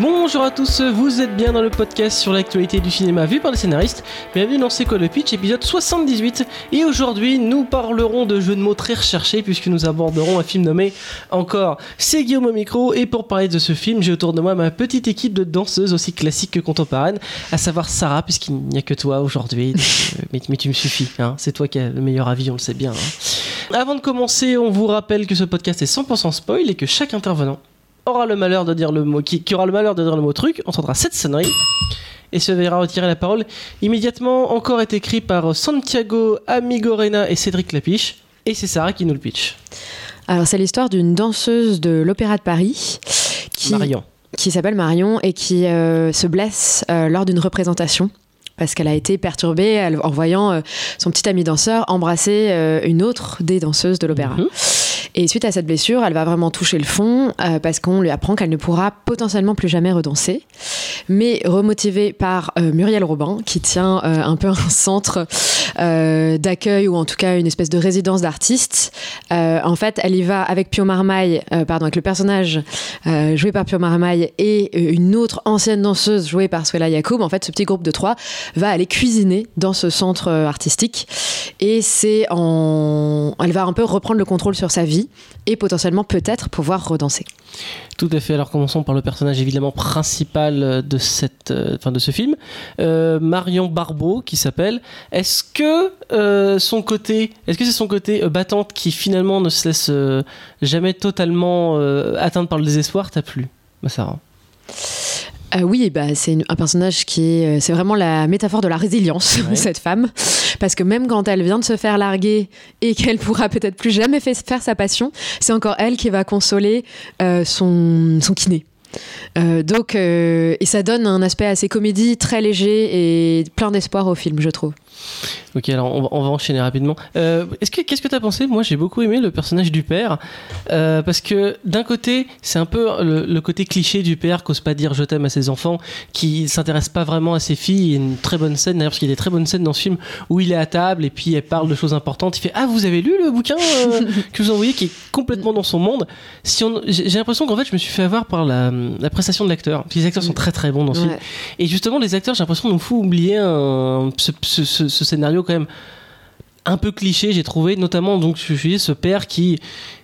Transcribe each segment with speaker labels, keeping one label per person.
Speaker 1: Bonjour à tous, vous êtes bien dans le podcast sur l'actualité du cinéma vu par les scénaristes. Bienvenue dans C'est quoi le pitch, épisode 78. Et aujourd'hui, nous parlerons de jeux de mots très recherchés puisque nous aborderons un film nommé encore C'est Guillaume au micro. Et pour parler de ce film, j'ai autour de moi ma petite équipe de danseuses aussi classiques que contemporaines, à savoir Sarah, puisqu'il n'y a que toi aujourd'hui. Euh, mais, mais, tu me suffis, hein. c'est toi qui as le meilleur avis, on le sait bien. Hein. Avant de commencer, on vous rappelle que ce podcast est 100% spoil et que chaque intervenant aura le malheur de dire le mot, qui, aura le malheur de dire le mot truc, entendra cette sonnerie et se verra retirer la parole. Immédiatement, encore est écrit par Santiago Amigorena et Cédric Lapiche. Et c'est Sarah qui nous le pitch.
Speaker 2: Alors, c'est l'histoire d'une danseuse de l'Opéra de Paris qui,
Speaker 1: Marion.
Speaker 2: qui s'appelle Marion et qui euh, se blesse euh, lors d'une représentation parce qu'elle a été perturbée en voyant euh, son petit ami danseur embrasser une autre des danseuses de l'opéra. Mhm. Et suite à cette blessure, elle va vraiment toucher le fond euh, parce qu'on lui apprend qu'elle ne pourra potentiellement plus jamais redanser. Mais remotivée par euh, Muriel Robin, qui tient euh, un peu un centre d'accueil ou en tout cas une espèce de résidence d'artistes, en fait, elle y va avec Pio Marmaille, pardon, avec le personnage joué par Pio Marmaille et une autre ancienne danseuse jouée par Swella Yacoub. En fait, ce petit groupe de trois va aller cuisiner dans ce centre artistique et c'est en, elle va un peu reprendre le contrôle sur sa vie et potentiellement peut-être pouvoir redanser.
Speaker 1: Tout à fait. Alors commençons par le personnage évidemment principal de cette, euh, de ce film, euh, Marion Barbeau qui s'appelle. Est-ce que euh, son côté, est-ce que c'est son côté battante qui finalement ne se laisse jamais totalement atteindre par le désespoir? T'as plu, Sarah?
Speaker 2: Euh, oui, bah, c'est un personnage qui est, euh, c'est vraiment la métaphore de la résilience, cette femme, parce que même quand elle vient de se faire larguer et qu'elle pourra peut-être plus jamais faire sa passion, c'est encore elle qui va consoler euh, son, son kiné. donc, et ça donne un aspect assez comédie, très léger et plein d'espoir au film, je trouve.
Speaker 1: Ok, alors on va, enchaîner rapidement. Euh, est-ce que qu'est-ce que t'as pensé? Moi, j'ai beaucoup aimé le personnage du père euh, parce que d'un côté, c'est un peu le, côté cliché du père qu'ose pas dire je t'aime à ses enfants, qui s'intéresse pas vraiment à ses filles. Il y a une très bonne scène d'ailleurs parce qu'il y a des très bonnes scènes dans ce film où il est à table et puis elle parle de choses importantes. Il fait ah vous avez lu le bouquin euh, que vous envoyez qui est complètement dans son monde? Si on, j'ai l'impression qu'en fait je me suis fait avoir par la, la prestation de l'acteur. Les acteurs sont très très bons dans ce film. Et justement les acteurs, j'ai l'impression nous faut oublier un, ce, ce, ce scénario quand même un peu cliché, j'ai trouvé, notamment donc je suis ce père qui,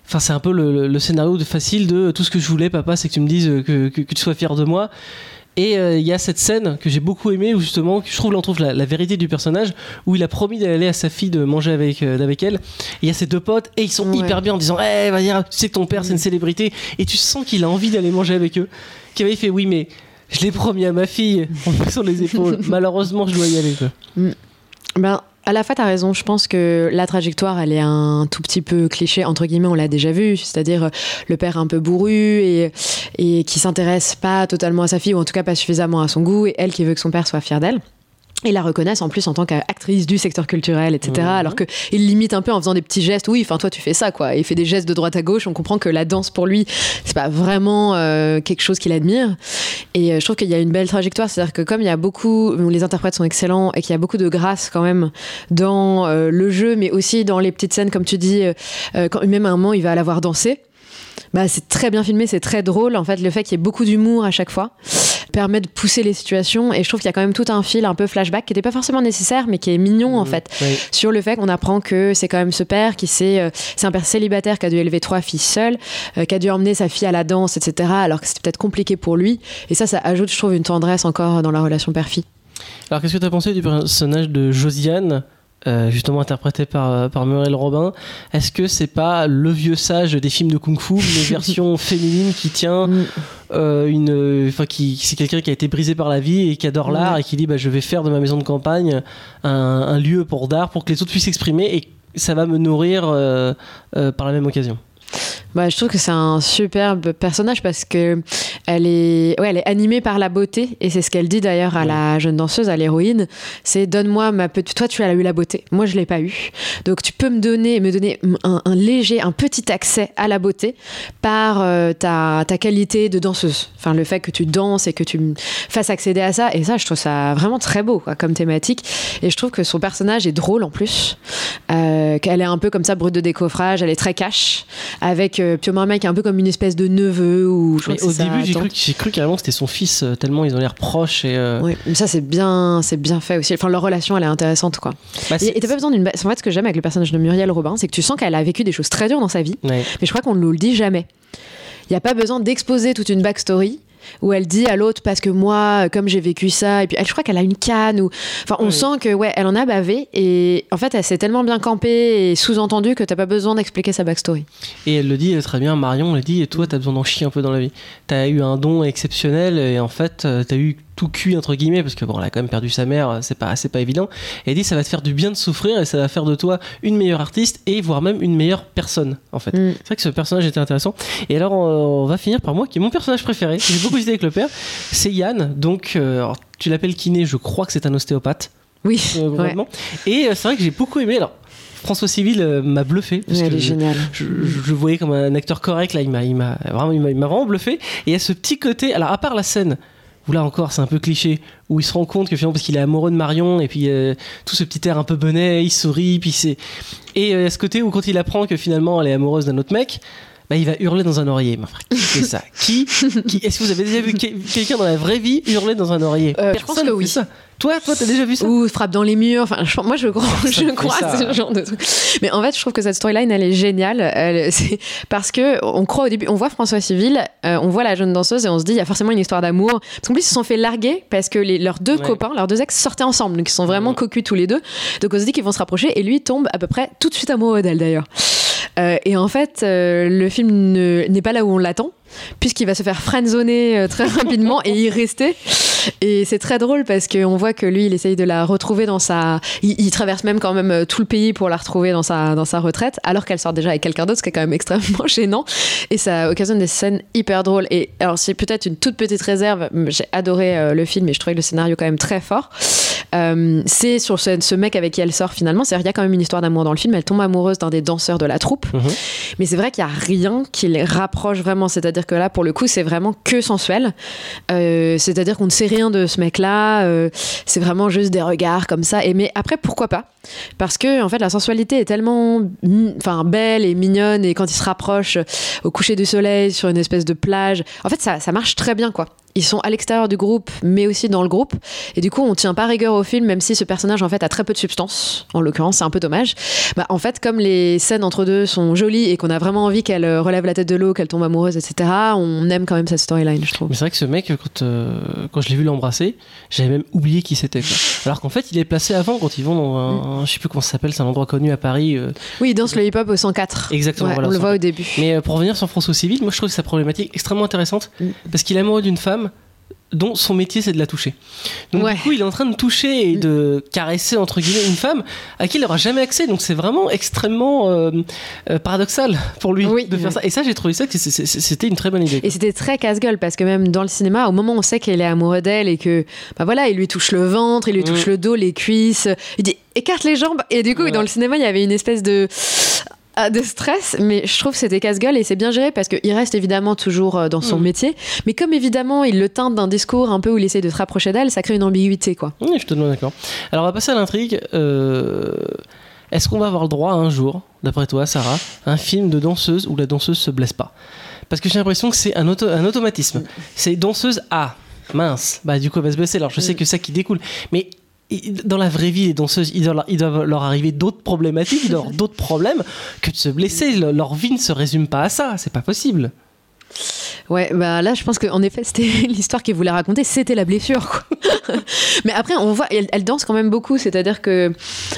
Speaker 1: enfin c'est un peu le, scénario de facile de tout ce que je voulais, papa, c'est que tu me dises que, que, tu sois fier de moi. Et euh, il y a cette scène que j'ai beaucoup aimée où justement, je trouve, on trouve la, vérité du personnage, où il a promis d'aller à sa fille de manger avec, euh, avec elle. il y a ces deux potes et ils sont hyper bien en disant, eh, va dire, tu sais que ton père c'est une célébrité, et tu sens qu'il a envie d'aller manger avec eux. Qui avait fait, oui mais je l'ai promis à ma fille, on sur les épaules. Malheureusement, je dois y aller. Quoi.
Speaker 2: Ben, à la fois, tu as raison. Je pense que la trajectoire, elle est un tout petit peu cliché, entre guillemets, on l'a déjà vu. C'est-à-dire euh, le père un peu bourru et, et qui s'intéresse pas totalement à sa fille, ou en tout cas pas suffisamment à son goût, et elle qui veut que son père soit fier d'elle et la reconnaissent en plus en tant qu'actrice du secteur culturel, etc. Mhm. Alors qu'il limite un peu en faisant des petits gestes. Oui, enfin toi tu fais ça quoi. il fait des gestes de droite à gauche. On comprend que la danse pour lui, c'est pas vraiment euh, quelque chose qu'il admire. Et euh, je trouve qu'il y a une belle trajectoire. C'est-à-dire que comme il y a beaucoup, les interprètes sont excellents et qu'il y a beaucoup de grâce quand même dans euh, le jeu, mais aussi dans les petites scènes comme tu dis. quand même à un moment il va la voir danser. Bah, c'est très bien filmé, c'est très drôle. En fait, le fait qu'il y ait beaucoup d'humour à chaque fois permet de pousser les situations. Et je trouve qu'il y a quand même tout un fil un peu flashback qui n'était pas forcément nécessaire, mais qui est mignon en mmh, fait. Sur le fait qu'on apprend que c'est quand même ce père qui c'est euh, c'est un père célibataire qui a dû élever trois filles seul, euh, qui a dû emmener sa fille à la danse, etc. Alors que c'était peut-être compliqué pour lui. Et ça, ça ajoute, je trouve, une tendresse encore dans la relation père-fille.
Speaker 1: Alors qu'est-ce que tu as pensé du personnage de Josiane? Euh, justement interprété par, euh, par Muriel Robin. Est-ce que c'est pas le vieux sage des films de kung-fu, une version féminine qui tient mm. euh, une, enfin qui c'est quelqu'un qui a été brisé par la vie et qui adore l'art et qui dit bah je vais faire de ma maison de campagne un, lieu pour d'art pour que les autres puissent s'exprimer et ça va me nourrir par la même occasion?
Speaker 2: Bah, je trouve que c'est un superbe personnage parce que elle est, ouais, elle est animée par la beauté et c'est ce qu'elle dit d'ailleurs à la jeune danseuse, à l'héroïne. C'est donne-moi ma petite. Toi, tu as eu la beauté. Moi, je l'ai pas eu. Donc, tu peux me donner, me donner un, léger, un petit accès à la beauté par euh, ta, ta, qualité de danseuse. Enfin, le fait que tu danses et que tu me fasses accéder à ça. Et ça, je trouve ça vraiment très beau quoi, comme thématique. Et je trouve que son personnage est drôle en plus. Euh, qu'elle est un peu comme ça, brute de décoffrage. Elle est très cash. Avec euh, Pio Marmaille qui est un peu comme une espèce de neveu. Ou, je
Speaker 1: Mais au début, j'ai cru, cru carrément que c'était son fils, euh, tellement ils ont l'air proches et. euh,
Speaker 2: Oui, mais ça c'est bien, c'est bien fait aussi. Enfin, leur relation, elle est intéressante, quoi.
Speaker 1: bah,
Speaker 2: Et t'as pas besoin d'une. En fait, ce que j'aime avec le personnage de Muriel Robin, c'est que tu sens qu'elle a vécu des choses très dures dans sa vie,
Speaker 1: Ouais.
Speaker 2: mais je crois qu'on ne nous le dit jamais. Il n'y a pas besoin d'exposer toute une backstory où elle dit à l'autre parce que moi, comme j'ai vécu ça, et puis elle, je crois qu'elle a une canne ou. Enfin, on
Speaker 1: Oui.
Speaker 2: sent que ouais, elle en a bavé et en fait, elle s'est tellement bien campée et sous-entendue que t'as pas besoin d'expliquer sa backstory.
Speaker 1: Et elle le dit euh, très bien, Marion le dit, et toi, t'as besoin d'en chier un peu dans la vie. T'as eu un don exceptionnel, et en fait, euh, t'as eu tout cuit, entre guillemets, parce que bon, elle a quand même perdu sa mère, euh, c'est pas, c'est pas évident. Et elle dit, ça va te faire du bien de souffrir, et ça va faire de toi une meilleure artiste, et voire même une meilleure personne, en fait.
Speaker 2: Mm.
Speaker 1: C'est vrai que ce personnage était intéressant. Et alors, on, on va finir par moi, qui est mon personnage préféré. J'ai beaucoup hésité avec le père. C'est Yann, donc, euh, alors, tu l'appelles kiné, je crois que c'est un ostéopathe.
Speaker 2: Oui,
Speaker 1: euh,
Speaker 2: ouais.
Speaker 1: Et euh, c'est vrai que j'ai beaucoup aimé. Alors, François Civil euh, m'a bluffé. parce
Speaker 2: Ouais,
Speaker 1: que je, je- je le voyais comme un acteur correct là il m'a il m'a vraiment il m'a il m'a vraiment bluffé et il y a ce petit côté alors à part la scène où là encore c'est un peu cliché où il se rend compte que finalement parce qu'il est amoureux de Marion et puis euh, tout ce petit air un peu bonnet il sourit puis c'est et euh, ce côté où quand il apprend que finalement elle est amoureuse d'un autre mec bah, il va hurler dans un oreiller. Mais frère, qui fait ça? Qui, qui Est-ce que vous avez déjà vu que- quelqu'un dans la vraie vie hurler dans un oreiller?
Speaker 2: Euh, je pense
Speaker 1: Personne
Speaker 2: que oui.
Speaker 1: ça. Toi, toi, t'as déjà vu ça?
Speaker 2: Ou frappe dans les murs. Enfin, je- moi, je crois, je crois à ce genre de truc. Mais en fait, je trouve que cette storyline, elle est géniale. Elle- c'est parce que on croit au début, on voit François Civil, euh, on voit la jeune danseuse et on se dit, il y a forcément une histoire d'amour. Parce qu'en plus, ils se sont fait larguer parce que les- leurs deux
Speaker 1: Ouais.
Speaker 2: copains, leurs deux ex sortaient ensemble. Donc, ils sont vraiment
Speaker 1: Ouais.
Speaker 2: cocus tous les deux. Donc, on se dit qu'ils vont se rapprocher et lui tombe à peu près tout de suite amoureux d'elle d'ailleurs. Euh, et en fait, euh, le film ne- n'est pas là où on l'attend, puisqu'il va se faire friendzoner euh, très rapidement et y rester. Et c'est très drôle parce qu'on voit que lui, il essaye de la retrouver dans sa. Il, il traverse même quand même tout le pays pour la retrouver dans sa, dans sa retraite, alors qu'elle sort déjà avec quelqu'un d'autre, ce qui est quand même extrêmement gênant. Et ça occasionne des scènes hyper drôles. Et alors, c'est peut-être une toute petite réserve. J'ai adoré le film et je trouvais le scénario quand même très fort. Euh, c'est sur ce, ce mec avec qui elle sort finalement. C'est-à-dire, il y a quand même une histoire d'amour dans le film. Elle tombe amoureuse d'un des danseurs de la troupe.
Speaker 1: Mhm.
Speaker 2: Mais c'est vrai qu'il n'y a rien qui les rapproche vraiment. C'est-à-dire que là, pour le coup, c'est vraiment que sensuel. Euh, c'est-à-dire qu'on ne sait rien de ce mec-là. euh, c'est vraiment juste des regards comme ça. Et mais après, pourquoi pas? Parce que en fait, la sensualité est tellement, mi- enfin, belle et mignonne. Et quand ils se rapprochent au coucher du soleil sur une espèce de plage, en fait, ça, ça marche très bien, quoi. Ils sont à l'extérieur du groupe, mais aussi dans le groupe. Et du coup, on tient pas rigueur au film, même si ce personnage, en fait, a très peu de substance. En l'occurrence, c'est un peu dommage. Bah, en fait, comme les scènes entre deux sont jolies et qu'on a vraiment envie qu'elle euh, relève la tête de l'eau, qu'elle tombe amoureuse, etc., on aime quand même cette storyline, je trouve.
Speaker 1: Mais c'est vrai que ce mec, quand, euh, quand je l'ai vu l'embrasser, j'avais même oublié qui c'était. Alors qu'en fait, il est placé avant quand ils vont dans un, je sais plus comment ça s'appelle, c'est un endroit connu à Paris. euh,
Speaker 2: Oui, il danse le hip-hop au 104.
Speaker 1: Exactement,
Speaker 2: Ouais,
Speaker 1: voilà,
Speaker 2: on le
Speaker 1: au
Speaker 2: voit au début.
Speaker 1: Mais pour revenir sur François Civil, moi je trouve sa problématique extrêmement intéressante
Speaker 2: Mm.
Speaker 1: parce qu'il est amoureux d'une femme dont son métier c'est de la toucher. Donc
Speaker 2: Ouais.
Speaker 1: du coup, il est en train de toucher et de caresser entre guillemets une femme à qui il n'aura jamais accès. Donc c'est vraiment extrêmement euh, euh, paradoxal pour lui
Speaker 2: Oui,
Speaker 1: de faire ça. Et ça, j'ai trouvé ça que c'était une très bonne idée.
Speaker 2: Et c'était très casse-gueule parce que même dans le cinéma, au moment où on sait qu'elle est amoureux d'elle et que, bah voilà, il lui touche le ventre, il lui touche
Speaker 1: Mm.
Speaker 2: le dos, les cuisses, il dit écarte les jambes. Et du coup, dans le cinéma, il y avait une espèce de de stress, mais je trouve que c'était casse-gueule et c'est bien géré parce qu'il reste évidemment toujours euh, dans son
Speaker 1: Mm.
Speaker 2: métier, mais comme évidemment il le teinte d'un discours un peu où il essaie de se rapprocher d'elle, ça crée une ambiguïté quoi.
Speaker 1: Oui, je te donne d'accord. Alors on va passer à l'intrigue. Euh, Est-ce qu'on va avoir le droit un jour, d'après toi, Sarah, à un film de danseuse où la danseuse se blesse pas? Parce que j'ai l'impression que c'est un, auto- un automatisme. C'est danseuse A. Mince, bah du coup elle va se blesser. Alors je sais que c'est ça qui découle, mais dans la vraie vie, les danseuses, il doit leur, arriver d'autres problématiques, d'autres problèmes que de se blesser. Le- Leur vie ne se résume pas à ça, c'est pas possible.
Speaker 2: Ouais, bah là je pense qu'en effet c'était l'histoire qu'il voulait raconter, c'était la blessure quoi. mais après on voit, elle, elle danse quand même beaucoup, c'est-à-dire que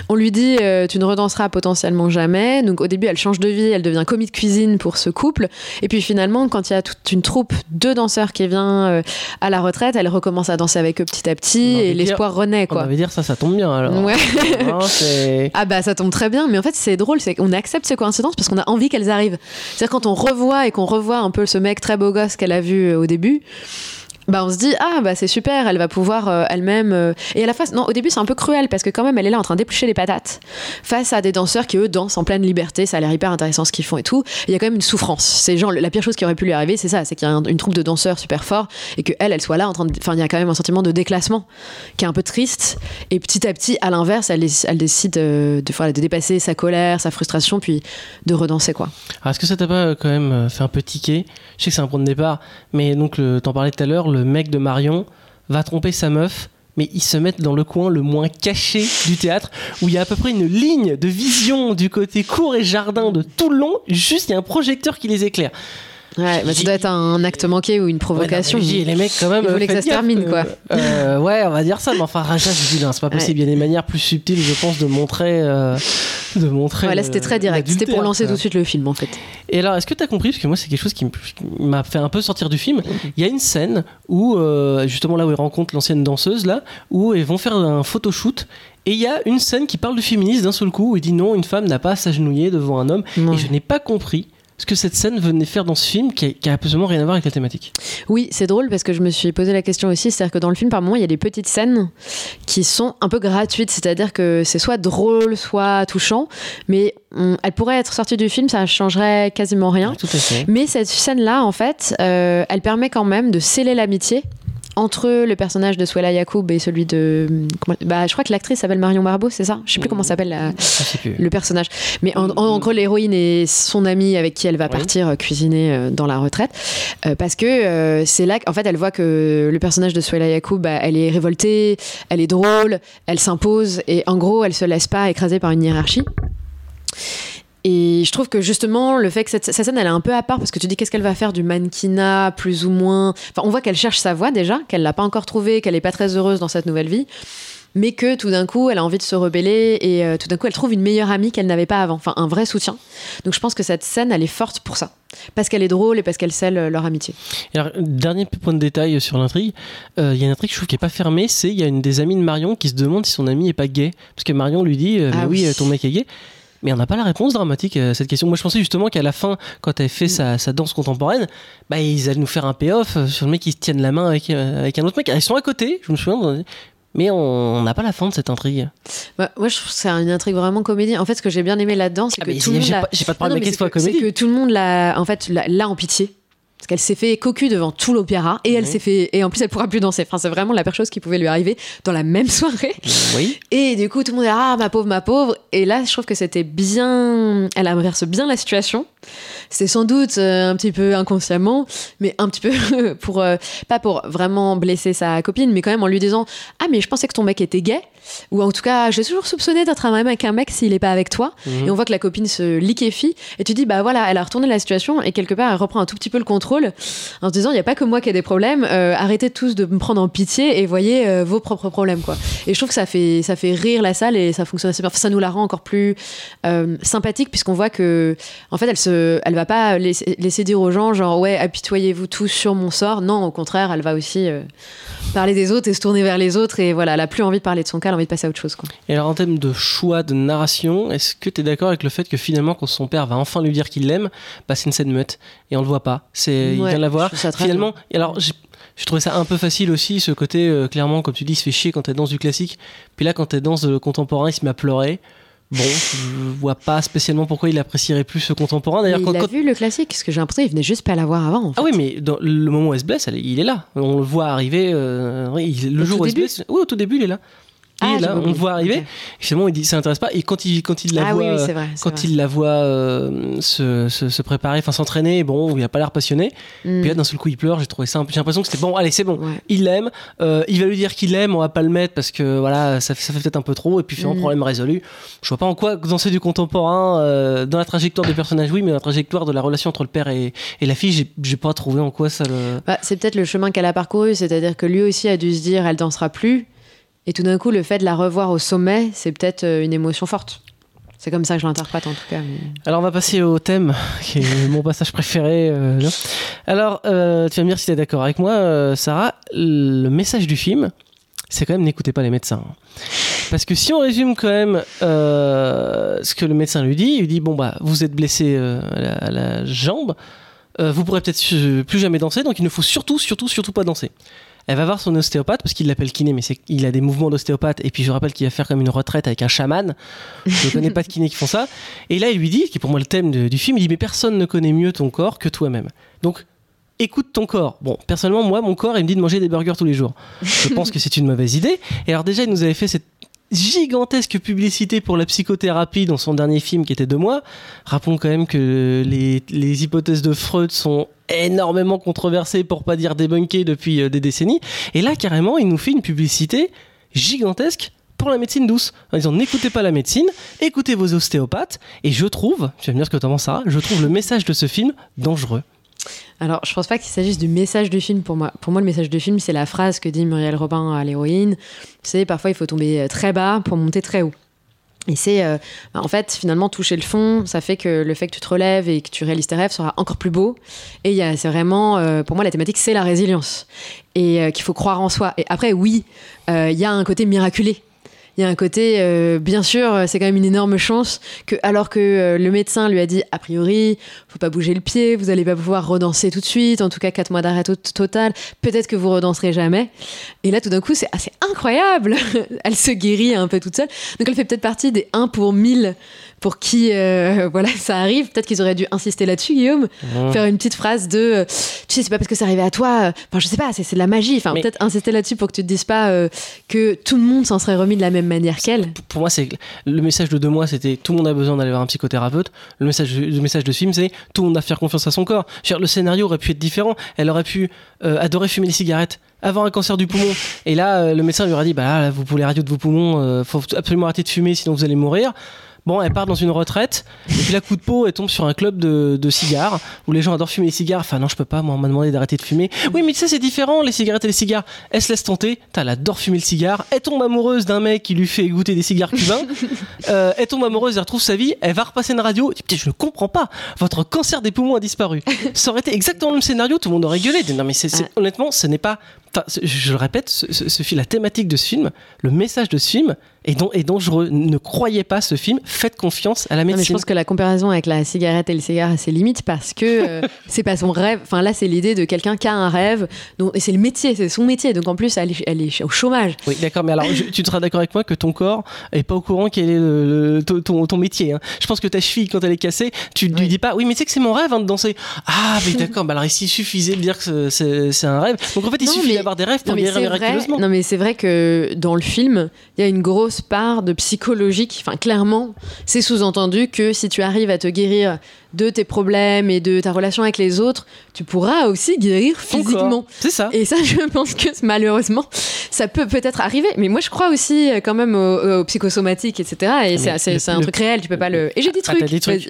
Speaker 2: on lui dit euh, tu ne redanseras potentiellement jamais. Donc au début elle change de vie, elle devient commis de cuisine pour ce couple. Et puis finalement quand il y a toute une troupe de danseurs qui vient euh, à la retraite, elle recommence à danser avec eux petit à
Speaker 1: On
Speaker 2: petit et l'espoir renaît
Speaker 1: On
Speaker 2: quoi.
Speaker 1: va dire ça, ça tombe bien alors.
Speaker 2: Ouais. Ah bah ça tombe très bien, mais en fait c'est drôle, c'est qu'on accepte ces coïncidences parce qu'on a envie qu'elles arrivent. C'est-à-dire quand on revoit et qu'on revoit un peu ce mec très beau gosse qu'elle a vu au début, bah on se dit ah bah c'est super elle va pouvoir euh, elle-même euh, et à la fois non au début c'est un peu cruel parce que quand même elle est là en train d'éplucher les patates face à des danseurs qui eux dansent en pleine liberté ça a l'air hyper intéressant ce qu'ils font et tout. Il y a quand même une souffrance. Ces gens la pire chose qui aurait pu lui arriver c'est ça c'est qu'il y a une troupe de danseurs super forts et que elle elle soit là en train de enfin il y a quand même un sentiment de déclassement qui est un peu triste. Et petit à petit à l'inverse elle, elle, décide euh, de, de, de dépasser sa colère sa frustration puis de redanser quoi.
Speaker 1: Est-ce que ça t'a pas quand même fait un peu tiquer? Je sais que c'est un point de départ mais donc t'en parlais tout à l'heure le mec de Marion va tromper sa meuf mais ils se mettent dans le coin le moins caché du théâtre, où il y a à peu près une ligne de vision du côté cour et jardin de tout le long, juste il y a un projecteur qui les éclaire.
Speaker 2: Ouais, bah, ça doit être un acte manqué ou une provocation.
Speaker 1: Ouais, les mecs, quand même.
Speaker 2: Ils voulaient que ça se termine, quoi.
Speaker 1: Euh, ouais, on va dire ça, mais enfin, Raja, je dis, c'est pas possible. Il y a des manières plus subtiles, je pense, de montrer. Euh, de montrer.
Speaker 2: Ouais, là, c'était très direct. C'était pour lancer tout de suite le film, en fait.
Speaker 1: Et alors, est-ce que tu as compris Parce que moi, c'est quelque chose qui m'a fait un peu sortir du film. Il y a une scène où, euh, justement, là où ils rencontrent l'ancienne danseuse, là, où ils vont faire un photoshoot. Et il y a une scène qui parle de féminisme d'un seul coup, où il dit non, une femme n'a pas à s'agenouiller devant un homme. Et je n'ai pas compris ce que cette scène venait faire dans ce film qui a, absolument rien à voir avec la thématique?
Speaker 2: Oui, c'est drôle parce que je me suis posé la question aussi, c'est-à-dire que dans le film, par moment, il y a des petites scènes qui sont un peu gratuites, c'est-à-dire que c'est soit drôle, soit touchant, mais elle pourrait être sortie du film, ça changerait quasiment rien.
Speaker 1: tout à fait.
Speaker 2: Mais cette scène-là, en fait, euh, elle permet quand même de sceller l'amitié entre le personnage de Swella Yacoub et celui de. bah, je crois que l'actrice s'appelle Marion Barbeau, c'est ça? Je sais plus comment s'appelle le personnage. Mais en, en, gros, l'héroïne et son amie avec qui elle va partir euh, cuisiner euh, dans la retraite. Euh, parce que c'est là qu'en fait, elle voit que le personnage de Swella Yacoub, bah, elle est révoltée, elle est drôle, elle s'impose et en gros, elle se laisse pas écraser par une hiérarchie. Et je trouve que justement, le fait que cette, scène, elle est un peu à part, parce que tu dis qu'est-ce qu'elle va faire du mannequinat, plus ou moins? Enfin, on voit qu'elle cherche sa voie déjà, qu'elle l'a pas encore trouvée, qu'elle est pas très heureuse dans cette nouvelle vie, mais que tout d'un coup, elle a envie de se rebeller et euh, tout d'un coup, elle trouve une meilleure amie qu'elle n'avait pas avant, enfin, un vrai soutien. Donc je pense que cette scène, elle est forte pour ça. Parce qu'elle est drôle et parce qu'elle scelle euh, leur amitié.
Speaker 1: alors, dernier point de détail sur l'intrigue, euh, il y a une intrigue je trouve qui est pas fermée, c'est il y a une des amies de Marion qui se demande si son ami est pas gay, parce que Marion lui dit, ah oui, ton mec est gay. Mais on n'a pas la réponse dramatique à cette question. Moi, je pensais justement qu'à la fin, quand elle fait sa, danse contemporaine, bah, ils allaient nous faire un payoff sur le mec qui se tienne la main avec, euh, avec un autre mec. Ils sont à côté, je me souviens. Mais on n'a pas la fin de cette intrigue.
Speaker 2: Bah, moi, je trouve que c'est une intrigue vraiment comédie. En fait, ce que j'ai bien aimé là-dedans, c'est ah, que tout le monde.
Speaker 1: J'ai pas, de problème avec comédie.
Speaker 2: C'est que tout le monde l'a, en fait, l'a en pitié parce qu'elle s'est fait cocu devant tout l'opéra et elle s'est fait et en plus elle pourra plus danser. Enfin, c'est vraiment la pire chose qui pouvait lui arriver dans la même soirée.
Speaker 1: Oui.
Speaker 2: Et du coup, tout le monde est ah ma pauvre, ma pauvre. Et là, je trouve que c'était bien. Elle inverse bien la situation. C'est sans doute euh, un petit peu inconsciemment, mais un petit peu pour euh, pas pour vraiment blesser sa copine, mais quand même en lui disant ah mais je pensais que ton mec était gay ou en tout cas j'ai toujours soupçonné d'être un avec un mec s'il est pas avec toi. Mhm. Et on voit que la copine se liquéfie et tu dis bah voilà elle a retourné la situation et quelque part elle reprend un tout petit peu le contrôle en se disant il n'y a pas que moi qui ai des problèmes, euh, arrêtez tous de me prendre en pitié et voyez vos propres problèmes quoi. Et je trouve que ça fait ça fait rire la salle et ça fonctionne assez bien. ça nous la rend encore plus sympathique puisqu'on voit que en fait elle se elle va pas laisser, dire aux gens genre ouais apitoyez-vous tous sur mon sort. Non, au contraire, elle va aussi euh, parler des autres et se tourner vers les autres et voilà, elle a plus envie de parler de son cas, elle a envie de passer à autre chose. Quoi.
Speaker 1: Et alors en termes de choix de narration, est-ce que tu es d'accord avec le fait que finalement quand son père va enfin lui dire qu'il l'aime, bah, c'est une scène muette et on le voit pas. C'est il vient la voir. Finalement, et alors je trouvais ça un peu facile aussi, ce côté, euh, clairement, comme tu dis, il se fait chier quand elle danse du classique. Puis là, quand elle danse le contemporain, il se met à pleurer. Bon, je vois pas spécialement pourquoi il apprécierait plus ce contemporain.
Speaker 2: D'ailleurs, il a vu le classique, parce que j'ai l'impression qu'il venait juste pas l'avoir avant.
Speaker 1: Ah oui, mais dans le moment où elle se blesse, il est là. On le voit arriver. Euh, le jour où elle se blesse, oui, au tout début, il est là. Ah, là, on le voit arriver. Finalement, il dit ça n'intéresse pas. Et quand il, quand il la ah voit, quand il la voit euh, se, se, préparer, enfin s'entraîner, bon, il a pas l'air passionné. Mm. Puis là, d'un seul coup, il pleure. J'ai trouvé ça. J'ai l'impression que c'était bon. Allez, c'est bon. Il l'aime. Euh, il va lui dire qu'il l'aime. On va pas le mettre parce que voilà, ça, ça fait peut-être un peu trop. Et puis finalement, mm. problème résolu. Je vois pas en quoi danser du contemporain euh, dans la trajectoire des personnages, oui, mais dans la trajectoire de la relation entre le père et, et la fille, j'ai pas trouvé en quoi ça le.
Speaker 2: Bah, c'est peut-être le chemin qu'elle a parcouru, c'est-à-dire que lui aussi a dû se dire, elle dansera plus. Et tout d'un coup, le fait de la revoir au sommet, c'est peut-être euh, une émotion forte. C'est comme ça que je l'interprète en tout cas.
Speaker 1: Alors on va passer au thème, qui est mon passage préféré. Euh, Alors, euh, tu vas me dire si tu es d'accord avec moi, Sarah. Le message du film, c'est quand même n'écoutez pas les médecins. Parce que si on résume quand même ce que le médecin lui dit, il lui dit bon bah vous êtes blessé à la, jambe, euh, vous pourrez peut-être plus jamais danser, donc il ne faut surtout, surtout, surtout pas danser. Elle va voir son ostéopathe parce qu'il l'appelle kiné, mais il a des mouvements d'ostéopathe. Et puis je rappelle qu'il va faire comme une retraite avec un chaman. Je ne connais pas de kiné qui font ça. Et là, il lui dit, qui est pour moi le thème du film, il dit mais personne ne connaît mieux ton corps que toi-même. Donc écoute ton corps. Bon, personnellement, moi, mon corps, il me dit de manger des burgers tous les jours. Je pense que c'est une mauvaise idée. Et alors déjà, il nous avait fait cette gigantesque publicité pour la psychothérapie dans son dernier film qui était de moi. Rappelons quand même que les, hypothèses de Freud sont énormément controversées pour pas dire débunkées depuis euh, des décennies. Et là, carrément, il nous fait une publicité gigantesque pour la médecine douce. En disant n'écoutez pas la médecine, écoutez vos ostéopathes. Et je trouve, tu vas me dire ce que tu en penses, Sarah, je trouve le message de ce film dangereux.
Speaker 2: Alors, je pense pas qu'il s'agisse du message du film pour moi. Pour moi, le message du film, c'est la phrase que dit Muriel Robin à l'héroïne. C'est parfois il faut tomber euh, très bas pour monter très haut. Et c'est, euh, bah, en fait, finalement, toucher le fond, ça fait que le fait que tu te relèves et que tu réalises tes rêves sera encore plus beau. Et il y a- c'est vraiment, euh, pour moi, la thématique, c'est la résilience. Et qu'il faut croire en soi. Et après, oui, il y a un côté miraculé. Il y a un côté, euh, bien sûr, euh, c'est quand même une énorme chance que, alors que euh, le médecin lui a dit, a priori, faut pas bouger le pied, vous allez pas pouvoir redanser tout de suite, en tout cas quatre mois d'arrêt to- total, peut-être que vous redanserez jamais. Et là, tout d'un coup, c'est assez incroyable. elle se guérit un peu toute seule. Donc, elle fait peut-être partie des 1 pour 1000 pour qui, euh, voilà, ça arrive. Peut-être qu'ils auraient dû insister là-dessus, Guillaume. Faire une petite phrase de, euh, tu sais, c'est pas parce que c'est arrivé à toi, euh, enfin, je sais pas, c'est c'est de la magie. Enfin, peut-être insister là-dessus pour que tu te dises pas euh, que tout le monde s'en serait remis de la même manière qu'elle.
Speaker 1: pour moi, c'est le message de deux mois, c'était tout le monde a besoin d'aller voir un psychothérapeute. Le message, le message de ce film, c'est tout le monde a faire confiance à son corps. Dire, le scénario aurait pu être différent. Elle aurait pu adorer fumer des cigarettes, avoir un cancer du poumon. Et là, le médecin lui aurait dit, bah là, vous pouvez les radios de vos poumons, euh, faut absolument arrêter de fumer, sinon vous allez mourir. Bon, elle part dans une retraite, et puis la coup de peau, elle tombe sur un club de, de cigares, où les gens adorent fumer les cigares. Enfin, non, je peux pas, moi, on m'a demandé d'arrêter de fumer. Oui, mais tu sais, c'est différent, les cigarettes et les cigares. Elle se laisse tenter, T'as, elle adore fumer le cigare, elle tombe amoureuse d'un mec qui lui fait goûter des cigares cubains, euh, elle tombe amoureuse, elle retrouve sa vie, elle va repasser une radio, dit, Putain, je ne comprends pas, votre cancer des poumons a disparu. Ça aurait été exactement le même scénario, tout le monde aurait gueulé. Non, mais c'est, c'est-
Speaker 2: Ouais.
Speaker 1: honnêtement, ce n'est pas. Enfin, je le répète, ce, ce- la thématique de ce film, le message de ce film est, don- est dangereux. Ne croyez pas ce film, faites confiance à la
Speaker 2: Non, mais je
Speaker 1: médecine.
Speaker 2: pense que la comparaison avec la cigarette et le cigare a ses limites parce que euh, c'est pas son rêve. Enfin, là, c'est l'idée de quelqu'un qui a un rêve. Donc, et c'est le métier, c'est son métier. Donc, en plus, elle est, elle est au chômage.
Speaker 1: Oui, d'accord, mais alors je- tu seras d'accord avec moi que ton corps est pas au courant quel est le, le- ton, métier. hein. Je pense que ta cheville, quand elle est cassée, tu lui
Speaker 2: Oui.
Speaker 1: dis pas, oui, mais tu sais que c'est mon rêve hein, de danser. Ah, mais d'accord, bah alors ici, il suffisait de dire que c'est c'est un rêve. Donc en fait, il
Speaker 2: Non,
Speaker 1: suffit des rêves pour guérir
Speaker 2: c'est vrai,
Speaker 1: miraculeusement.
Speaker 2: non, mais c'est vrai que dans le film, il y a une grosse part de psychologique. Enfin, clairement, c'est sous-entendu que si tu arrives à te guérir de tes problèmes et de ta relation avec les autres, tu pourras aussi guérir physiquement.
Speaker 1: C'est ça.
Speaker 2: Et ça, je pense que malheureusement, ça peut peut-être arriver. Mais moi, je crois aussi euh, quand même au, au psychosomatique, etc. Et c'est-
Speaker 1: Mais
Speaker 2: c'est un truc réel, tu peux pas le. Et j'ai des
Speaker 1: Ah,
Speaker 2: trucs.
Speaker 1: t'as des trucs.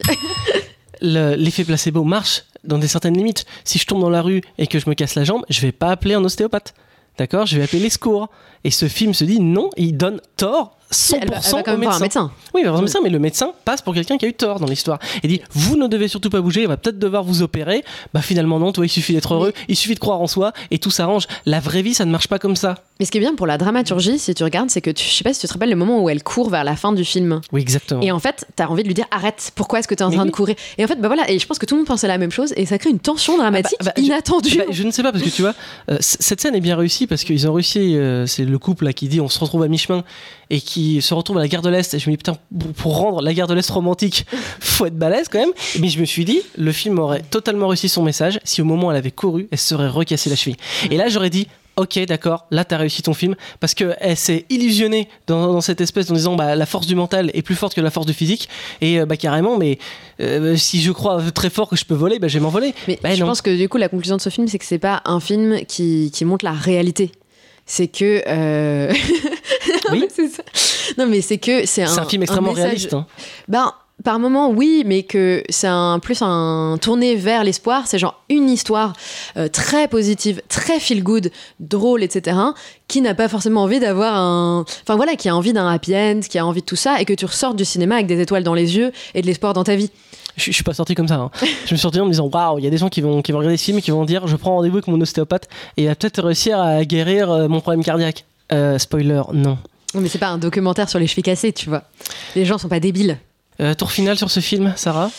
Speaker 1: L'effet placebo marche dans des certaines limites. Si je tombe dans la rue et que je me casse la jambe, je vais pas appeler un ostéopathe. D'accord? Je vais appeler les secours. Et ce film se dit non, il donne tort 100%
Speaker 2: Elle va, elle va quand
Speaker 1: au
Speaker 2: même voir un
Speaker 1: médecin. Oui, il va voir un médecin, mais le médecin passe pour quelqu'un qui a eu tort dans l'histoire. Il dit Vous ne devez surtout pas bouger, il va peut-être devoir vous opérer. Bah finalement, non, toi, il suffit d'être heureux, il suffit de croire en soi et tout s'arrange. La vraie vie, ça ne marche pas comme ça.
Speaker 2: Mais ce qui est bien pour la dramaturgie, si tu regardes, c'est que tu, je sais pas si tu te rappelles le moment où elle court vers la fin du film.
Speaker 1: Oui, exactement.
Speaker 2: Et en fait, t'as envie de lui dire arrête, pourquoi est-ce que t'es en
Speaker 1: Mais
Speaker 2: train
Speaker 1: oui.
Speaker 2: de courir? Et en fait, bah voilà, et je pense que tout le monde pensait la même chose et ça crée une tension dramatique
Speaker 1: Ah bah, bah, je-
Speaker 2: inattendue.
Speaker 1: Bah, je ne sais pas parce que tu vois, euh, cette scène est bien réussie parce qu'ils ont réussi. euh, c'est le couple là qui dit on se retrouve à mi-chemin et qui se retrouve à la gare de l'Est. Et je me dis putain, pour, rendre la gare de l'Est romantique, faut être balèze quand même. Mais je me suis dit, le film aurait totalement réussi son message si au moment où elle avait couru, elle se serait recassée la cheville. Et là, j'aurais dit. Ok, d'accord, là t'as réussi ton film parce que elle s'est illusionnée dans, dans cette espèce en disant bah, la force du mental est plus forte que la force du physique et euh, bah carrément mais euh, si je crois très fort que je peux voler bah je vais m'envoler.
Speaker 2: Mais
Speaker 1: Bah,
Speaker 2: je
Speaker 1: non.
Speaker 2: pense que du coup, la conclusion de ce film, c'est que c'est pas un film qui, qui montre la réalité. C'est que. euh,
Speaker 1: Oui.
Speaker 2: c'est ça. Non, mais c'est que c'est un.
Speaker 1: C'est un film extrêmement
Speaker 2: message-
Speaker 1: réaliste. hein.
Speaker 2: Ben, par moment, oui, mais que c'est un, plus un tourné vers l'espoir. C'est genre une histoire euh, très positive, très feel good, drôle, etc. Qui n'a pas forcément envie d'avoir un. Enfin voilà, qui a envie d'un happy end, qui a envie de tout ça, et que tu ressortes du cinéma avec des étoiles dans les yeux et de l'espoir dans ta vie.
Speaker 1: Je, je suis pas sorti comme ça. hein. je me suis sorti en me disant waouh, il y a des gens qui vont, qui vont regarder ce film et qui vont dire je prends rendez-vous avec mon ostéopathe et il va peut-être réussir à guérir euh, mon problème cardiaque. Euh, spoiler, non.
Speaker 2: Non, mais c'est pas un documentaire sur les chevilles cassées, tu vois. Les gens sont pas débiles.
Speaker 1: Euh, tour final sur ce film, Sarah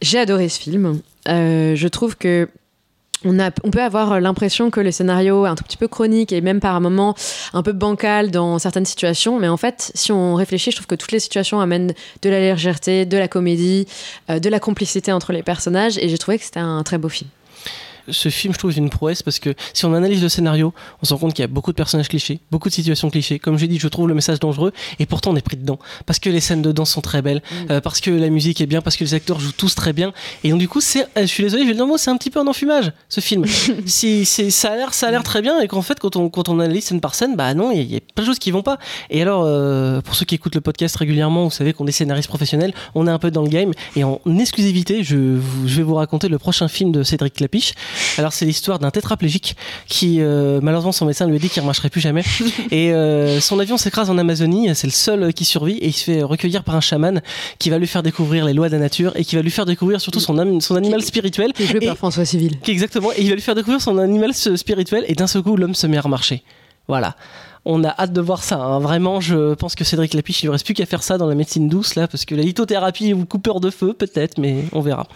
Speaker 2: J'ai adoré ce film. Euh, je trouve que on, a, on peut avoir l'impression que le scénario est un tout petit peu chronique et même par un moment un peu bancal dans certaines situations, mais en fait, si on réfléchit, je trouve que toutes les situations amènent de la légèreté, de la comédie, euh, de la complicité entre les personnages, et j'ai trouvé que c'était un très beau film
Speaker 1: ce film, je trouve, est une prouesse parce que si on analyse le scénario, on se rend compte qu'il y a beaucoup de personnages clichés, beaucoup de situations clichés. Comme j'ai dit, je trouve le message dangereux et pourtant on est pris dedans parce que les scènes de danse sont très belles, mm. euh, parce que la musique est bien, parce que les acteurs jouent tous très bien. Et donc du coup, c'est, euh, je suis désolé, je vais le dire c'est un petit peu un enfumage ce film. si, c'est, ça a l'air, ça a l'air très bien et qu'en fait, quand on, quand on analyse scène par scène, bah non, il y, a plein de choses qui vont pas. Et alors, euh, pour ceux qui écoutent le podcast régulièrement, vous savez qu'on est scénariste professionnel, on est un peu dans le game et en exclusivité, je, je vais vous raconter le prochain film de Cédric Clapiche. Alors c'est l'histoire d'un tétraplégique qui, euh, malheureusement, son médecin lui a dit qu'il ne marcherait plus jamais. et euh, son avion s'écrase en Amazonie, c'est le seul qui survit et il se fait recueillir par un chaman qui va lui faire découvrir les lois de la nature et qui va lui faire découvrir surtout son, son animal spirituel.
Speaker 2: Qui est joué par François Civil.
Speaker 1: Exactement, et il va lui faire découvrir son animal spirituel et d'un seul coup, l'homme se met à remarcher. Voilà on a hâte de voir ça. Hein. Vraiment, je pense que Cédric Lapiche, il ne reste plus qu'à faire ça dans la médecine douce, là, parce que la lithothérapie ou coupeur de feu, peut-être, mais on verra.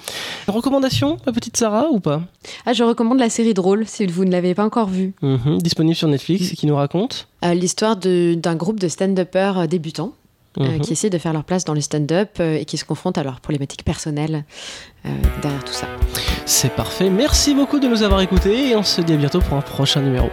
Speaker 1: recommandation, ma petite Sarah, ou pas?
Speaker 2: Ah, je recommande la série Drôle, si vous ne l'avez pas encore vue.
Speaker 1: Mhm, disponible sur Netflix, et qui nous raconte?
Speaker 2: Euh, L'histoire d'un groupe de stand-uppers euh, débutants. Euh, mhm. qui essaient de faire leur place dans le stand-up et qui se confrontent à leurs problématiques personnelles derrière tout ça.
Speaker 1: C'est parfait. Merci beaucoup de nous avoir écoutés et on se dit à bientôt pour un prochain numéro.